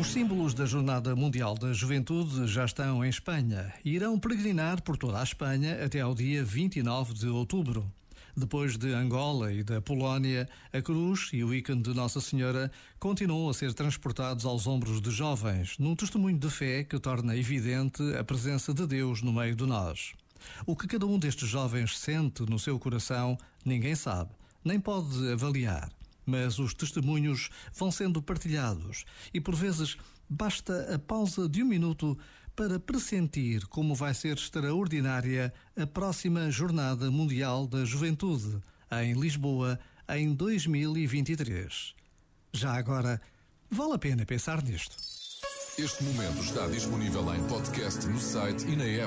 Os símbolos da Jornada Mundial da Juventude já estão em Espanha e irão peregrinar por toda a Espanha até ao dia 29 de outubro. Depois de Angola e da Polónia, a cruz e o ícone de Nossa Senhora continuam a ser transportados aos ombros de jovens, num testemunho de fé que torna evidente a presença de Deus no meio de nós. O que cada um destes jovens sente no seu coração, ninguém sabe, nem pode avaliar mas os testemunhos vão sendo partilhados e, por vezes, basta a pausa de um minuto para pressentir como vai ser extraordinária a próxima Jornada Mundial da Juventude, em Lisboa, em 2023. Já agora, vale a pena pensar nisto. Este momento está disponível em podcast no site e na app.